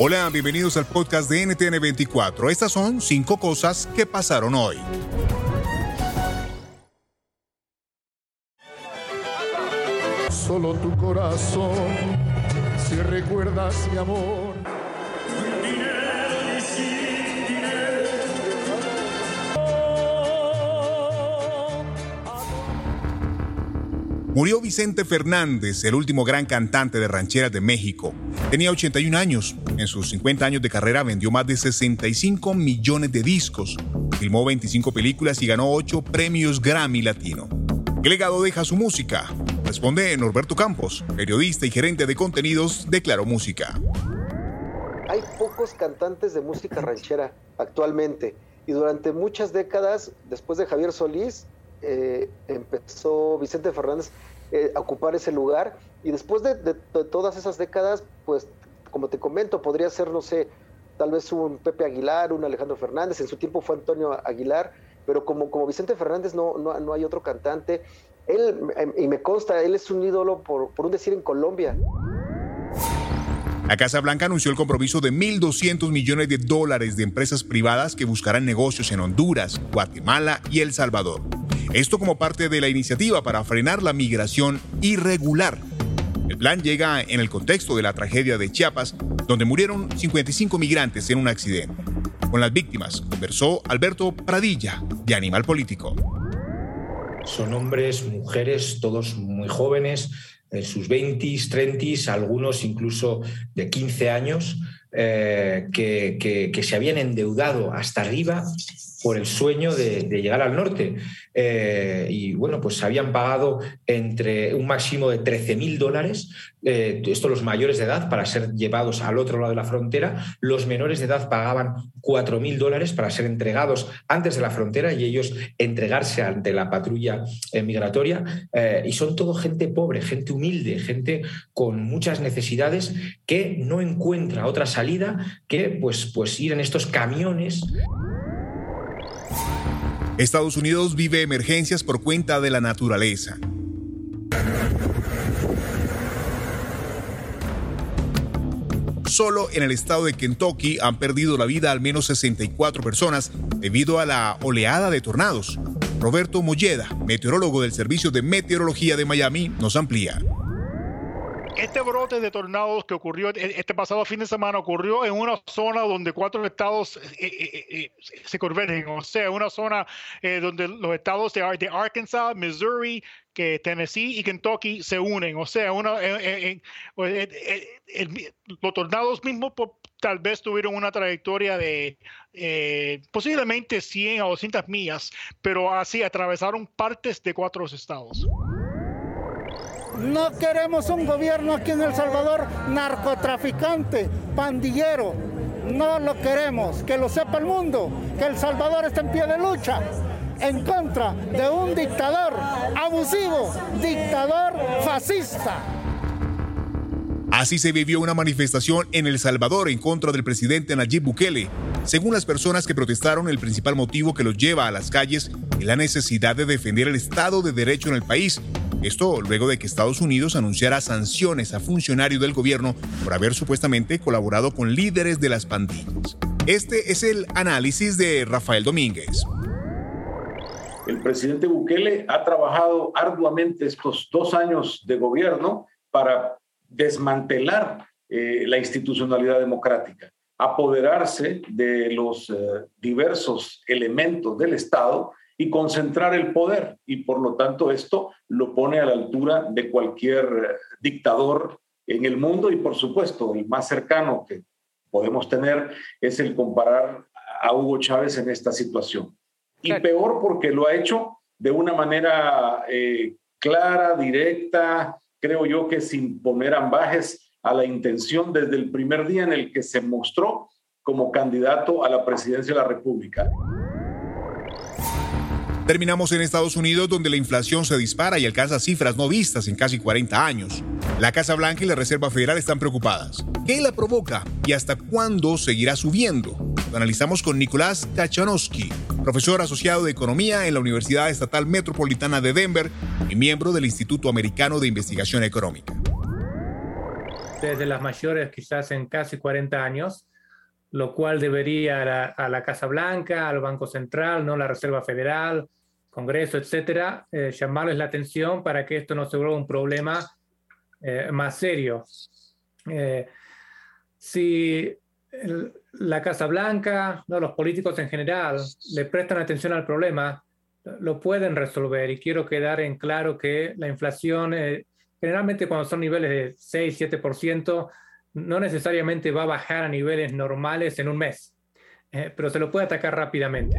Hola, bienvenidos al podcast de NTN24. Estas son cinco cosas que pasaron hoy. Solo tu corazón, si recuerdas mi amor. Murió Vicente Fernández, el último gran cantante de rancheras de México. Tenía 81 años. En sus 50 años de carrera vendió más de 65 millones de discos. Filmó 25 películas y ganó 8 premios Grammy Latino. ¿Qué legado deja su música? Responde Norberto Campos, periodista y gerente de contenidos de Claro Música. Hay pocos cantantes de música ranchera actualmente y durante muchas décadas, después de Javier Solís, eh, empezó Vicente Fernández eh, a ocupar ese lugar y después de, todas esas décadas, pues como te comento, podría ser, no sé, tal vez un Pepe Aguilar, un Alejandro Fernández, en su tiempo fue Antonio Aguilar, pero como, como Vicente Fernández no, no, no hay otro cantante, él, y me consta, él es un ídolo por, por un decir en Colombia. La Casa Blanca anunció el compromiso de 1.200 millones de dólares de empresas privadas que buscarán negocios en Honduras, Guatemala y El Salvador. Esto como parte de la iniciativa para frenar la migración irregular. El plan llega en el contexto de la tragedia de Chiapas, donde murieron 55 migrantes en un accidente. Con las víctimas conversó Alberto Pradilla, de Animal Político. Son hombres, mujeres, todos muy jóvenes, en sus 20s, 30s, algunos incluso de 15 años, eh, que, se habían endeudado hasta arriba por el sueño de, llegar al norte. Eh, y bueno, pues habían pagado entre un máximo de 13 mil dólares, eh, esto los mayores de edad, para ser llevados al otro lado de la frontera. Los menores de edad pagaban 4 mil dólares para ser entregados antes de la frontera y ellos entregarse ante la patrulla eh, migratoria. y son todo gente pobre, gente humilde, gente con muchas necesidades que no encuentra otra salida que pues, pues ir en estos camiones. Estados Unidos vive emergencias por cuenta de la naturaleza. Solo en el estado de Kentucky han perdido la vida al menos 64 personas debido a la oleada de tornados. Roberto Molleda, meteorólogo del Servicio de Meteorología de Miami, nos amplía este brote de tornados que ocurrió e, este pasado fin de semana ocurrió en una zona donde cuatro estados eh, eh, eh, se convergen, o sea, una zona donde los estados de, Arkansas, Missouri, que Tennessee y Kentucky se unen, o sea, una, pues, los tornados mismos tal vez tuvieron una trayectoria de posiblemente 100 a 200 millas, pero así atravesaron partes de cuatro estados. No queremos un gobierno aquí en El Salvador narcotraficante, pandillero. No lo queremos. Que lo sepa el mundo. Que El Salvador está en pie de lucha en contra de un dictador abusivo, dictador fascista. Así se vivió una manifestación en El Salvador en contra del presidente Nayib Bukele. Según las personas que protestaron, el principal motivo que los lleva a las calles es la necesidad de defender el Estado de Derecho en el país. Esto luego de que Estados Unidos anunciara sanciones a funcionarios del gobierno por haber supuestamente colaborado con líderes de las pandillas. Este es el análisis de Rafael Domínguez. El presidente Bukele ha trabajado arduamente estos dos años de gobierno para desmantelar eh, la institucionalidad democrática, apoderarse de los diversos elementos del Estado y concentrar el poder. Y por lo tanto esto lo pone a la altura de cualquier dictador en el mundo y por supuesto el más cercano que podemos tener es el comparar a Hugo Chávez en esta situación. Y peor porque lo ha hecho de una manera eh, clara, directa, creo yo que sin poner ambajes a la intención desde el primer día en el que se mostró como candidato a la presidencia de la República. Terminamos en Estados Unidos donde la inflación se dispara y alcanza cifras no vistas en casi 40 años. La Casa Blanca y la Reserva Federal están preocupadas. ¿Qué la provoca y hasta cuándo seguirá subiendo? Lo analizamos con Nicolás Kachanowski, profesor asociado de Economía en la Universidad Estatal Metropolitana de Denver y miembro del Instituto Americano de Investigación Económica. Desde las mayores quizás en casi 40 años, lo cual debería a la, Casa Blanca, al Banco Central, no la Reserva Federal, Congreso, etcétera, eh, llamarles la atención para que esto no se vuelva un problema eh, más serio. Eh, si la Casa Blanca, no, los políticos en general, le prestan atención al problema, lo pueden resolver. Y quiero quedar en claro que la inflación, generalmente cuando son niveles de 6, 7%, no necesariamente va a bajar a niveles normales en un mes, pero se lo puede atacar rápidamente.